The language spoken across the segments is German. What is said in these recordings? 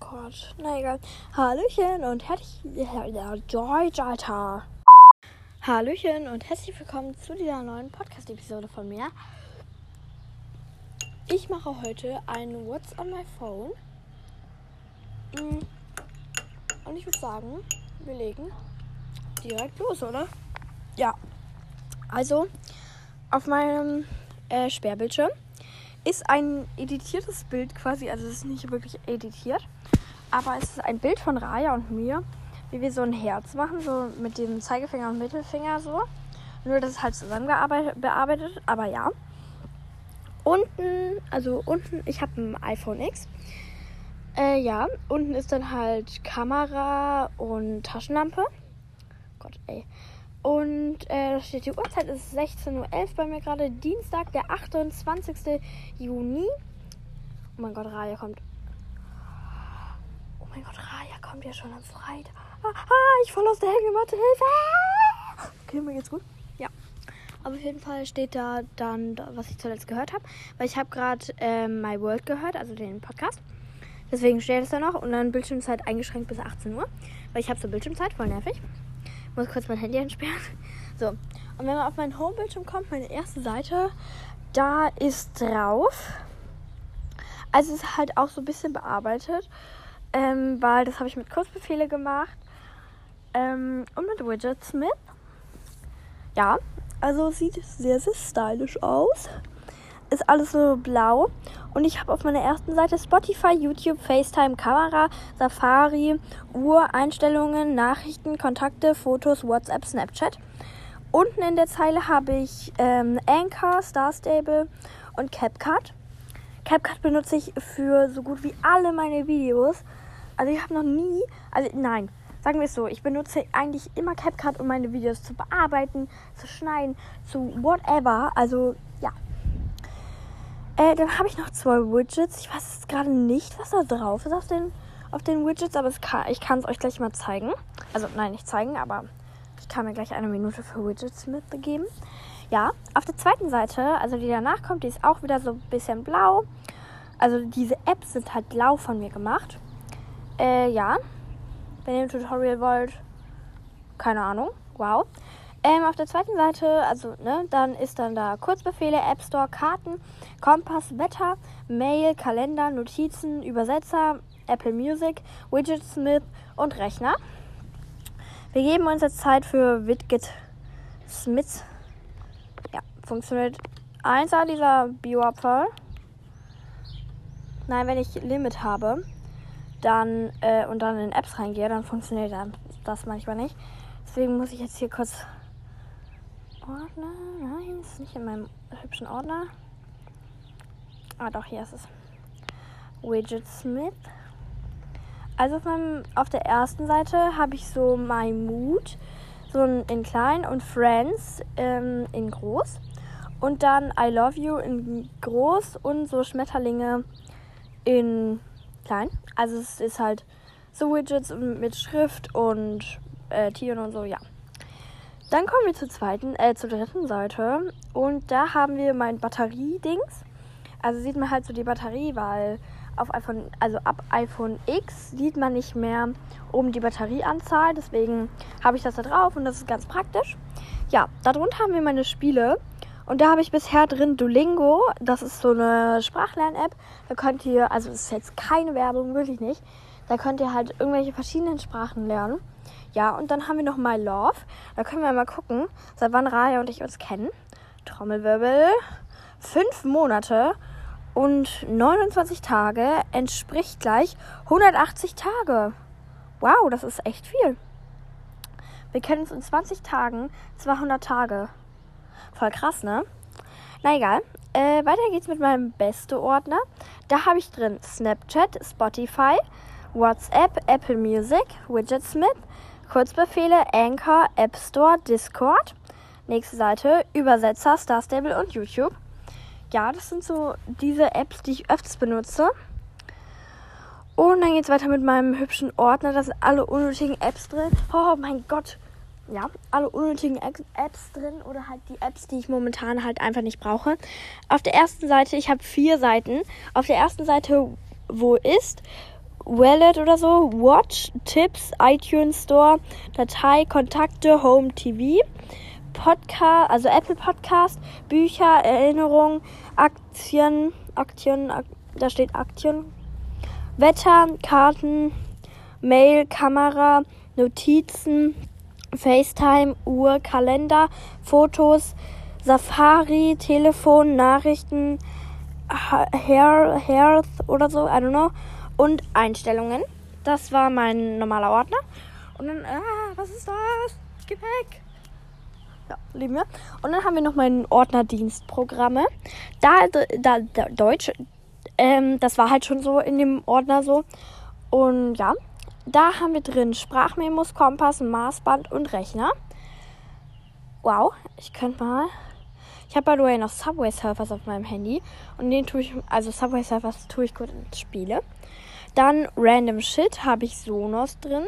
Gott. Na egal. Hallöchen und herzlich. Ja, Deutsch, Alter. Hallöchen und herzlich willkommen zu dieser neuen Podcast-Episode von mir. Ich mache heute ein What's on my phone. Mm. Und ich würde sagen, wir legen direkt los, oder? Ja. Also, auf meinem äh, Sperrbildschirm ist ein editiertes Bild quasi, also es ist nicht wirklich editiert, aber es ist ein Bild von Raya und mir, wie wir so ein Herz machen, so mit dem Zeigefinger und Mittelfinger so. Nur das ist halt zusammengearbeitet, bearbeitet, aber ja. Unten, also unten, ich habe ein iPhone X. Äh, ja, unten ist dann halt Kamera und Taschenlampe. Gott, ey. Und äh, da steht die Uhrzeit ist 16.11 Uhr bei mir gerade. Dienstag, der 28. Juni. Oh mein Gott, Raya kommt. Oh mein Gott, Raya kommt ja schon am Freitag. Ah, ah ich fall aus der Hängematte. Hilfe! Okay, mir geht's gut. Ja. Aber auf jeden Fall steht da dann, was ich zuletzt gehört habe. Weil ich habe gerade äh, My World gehört, also den Podcast. Deswegen steht es da noch. Und dann Bildschirmzeit eingeschränkt bis 18 Uhr. Weil ich habe so Bildschirmzeit, voll nervig muss kurz mein Handy entsperren. So. Und wenn man auf meinen Homebildschirm kommt, meine erste Seite, da ist drauf. Also es ist halt auch so ein bisschen bearbeitet. Ähm, weil das habe ich mit Kurzbefehle gemacht. Ähm, und mit Widget Smith. Ja, also sieht sehr, sehr stylisch aus ist alles so blau. Und ich habe auf meiner ersten Seite Spotify, YouTube, FaceTime, Kamera, Safari, Uhr, Einstellungen, Nachrichten, Kontakte, Fotos, WhatsApp, Snapchat. Unten in der Zeile habe ich ähm, Anchor, Star Stable und CapCut. CapCut benutze ich für so gut wie alle meine Videos. Also ich habe noch nie, also nein, sagen wir es so, ich benutze eigentlich immer CapCut, um meine Videos zu bearbeiten, zu schneiden, zu whatever. Also äh, dann habe ich noch zwei Widgets. Ich weiß gerade nicht, was da drauf ist auf den, auf den Widgets, aber kann, ich kann es euch gleich mal zeigen. Also nein, nicht zeigen, aber ich kann mir gleich eine Minute für Widgets mitgeben. Ja, auf der zweiten Seite, also die danach kommt, die ist auch wieder so ein bisschen blau. Also diese Apps sind halt blau von mir gemacht. Äh, ja. Wenn ihr ein Tutorial wollt, keine Ahnung. Wow. Ähm, auf der zweiten Seite, also, ne, dann ist dann da Kurzbefehle, App Store, Karten, Kompass, Wetter, Mail, Kalender, Notizen, Übersetzer, Apple Music, Widget Smith und Rechner. Wir geben uns jetzt Zeit für Widget Smith. Ja, funktioniert 1A dieser Bioabfall. Nein, wenn ich Limit habe, dann äh, und dann in Apps reingehe, dann funktioniert das manchmal nicht. Deswegen muss ich jetzt hier kurz Ordner. Nein, ist nicht in meinem hübschen Ordner. Ah, doch, hier ist es. Widget Smith. Also auf, meinem, auf der ersten Seite habe ich so My Mood, so in klein und Friends ähm, in groß. Und dann I Love You in groß und so Schmetterlinge in klein. Also es ist halt so Widgets mit Schrift und äh, Tieren und so, ja. Dann kommen wir zur zweiten, äh, zur dritten Seite. Und da haben wir mein Batteriedings. Also sieht man halt so die Batterie, weil auf iPhone, also ab iPhone X sieht man nicht mehr oben die Batterieanzahl. Deswegen habe ich das da drauf und das ist ganz praktisch. Ja, darunter haben wir meine Spiele. Und da habe ich bisher drin Duolingo. Das ist so eine Sprachlern-App. Da könnt ihr, also es ist jetzt keine Werbung, wirklich nicht. Da könnt ihr halt irgendwelche verschiedenen Sprachen lernen. Ja, und dann haben wir noch My Love. Da können wir mal gucken, seit wann Raya und ich uns kennen. Trommelwirbel. Fünf Monate und 29 Tage entspricht gleich 180 Tage. Wow, das ist echt viel. Wir kennen uns in 20 Tagen 200 Tage. Voll krass, ne? Na egal. Äh, weiter geht's mit meinem beste Ordner. Da habe ich drin Snapchat, Spotify, WhatsApp, Apple Music, Widgetsmith, Kurzbefehle, Anchor, App Store, Discord. Nächste Seite, Übersetzer, Star Stable und YouTube. Ja, das sind so diese Apps, die ich öfters benutze. Und dann geht es weiter mit meinem hübschen Ordner. Da sind alle unnötigen Apps drin. Oh mein Gott. Ja, alle unnötigen Apps drin oder halt die Apps, die ich momentan halt einfach nicht brauche. Auf der ersten Seite, ich habe vier Seiten. Auf der ersten Seite, wo ist, Wallet oder so, Watch, Tipps, iTunes Store, Datei, Kontakte, Home TV, Podcast, also Apple Podcast, Bücher, Erinnerungen, Aktien, Aktien, Ak da steht Aktien, Wetter, Karten, Mail, Kamera, Notizen, FaceTime, Uhr, Kalender, Fotos, Safari, Telefon, Nachrichten, Hair, Health oder so, I don't know. Und Einstellungen. Das war mein normaler Ordner. Und dann, ah, was ist das? Weg. Ja, lieben wir. Und dann haben wir noch meinen Ordner Dienstprogramme. Da, da, da Deutsch, ähm, das war halt schon so in dem Ordner so. Und ja, da haben wir drin Sprachmemos, Kompass, Maßband und Rechner. Wow, ich könnte mal ich habe by the way noch Subway Surfers auf meinem Handy. Und den tue ich, also Subway Surfers tue ich gut ins Spiele. Dann Random Shit habe ich Sonos drin.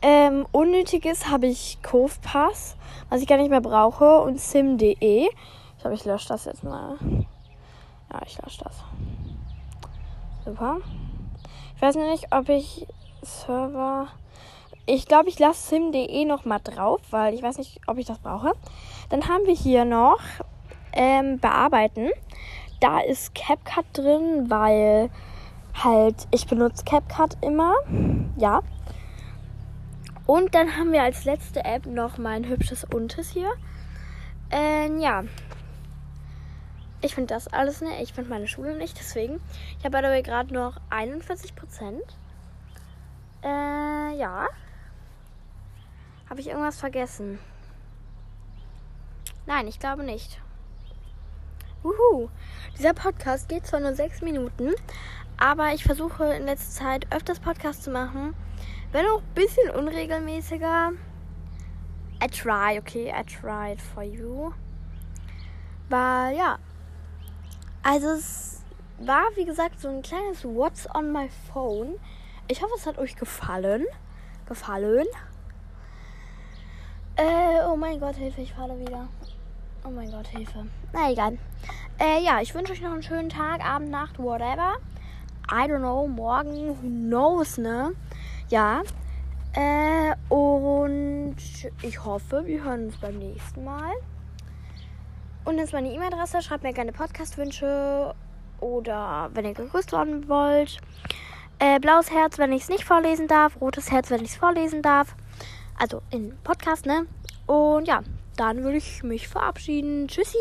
Ähm, Unnötiges habe ich Cove Pass, was ich gar nicht mehr brauche. Und sim.de. Ich glaube, ich lösche das jetzt mal. Ja, ich lösche das. Super. Ich weiß nicht, ob ich Server. Ich glaube, ich lasse sim.de noch mal drauf, weil ich weiß nicht, ob ich das brauche. Dann haben wir hier noch ähm, bearbeiten. Da ist CapCut drin, weil halt ich benutze CapCut immer. Ja. Und dann haben wir als letzte App noch mein hübsches Untes hier. Ähm, ja. Ich finde das alles ne. Ich finde meine Schule nicht, deswegen. Ich habe dabei gerade noch 41 Prozent. Äh, ja. Habe ich irgendwas vergessen? Nein, ich glaube nicht. Uhu. Dieser Podcast geht zwar nur sechs Minuten, aber ich versuche in letzter Zeit öfters Podcasts zu machen. Wenn auch ein bisschen unregelmäßiger. I try, okay, I tried for you. War, ja. Also es war, wie gesagt, so ein kleines What's on my phone. Ich hoffe, es hat euch gefallen. Gefallen. Äh, oh mein Gott, Hilfe, ich falle wieder. Oh mein Gott, Hilfe. Na egal. Äh, ja, ich wünsche euch noch einen schönen Tag, Abend, Nacht, whatever. I don't know, morgen, who knows, ne? Ja. Äh, und ich hoffe, wir hören uns beim nächsten Mal. Und jetzt meine E-Mail-Adresse. Schreibt mir gerne Podcast-Wünsche oder wenn ihr gegrüßt werden wollt. Äh, blaues Herz, wenn ich es nicht vorlesen darf. Rotes Herz, wenn ich es vorlesen darf. Also in Podcast, ne? Und ja, dann würde ich mich verabschieden. Tschüssi!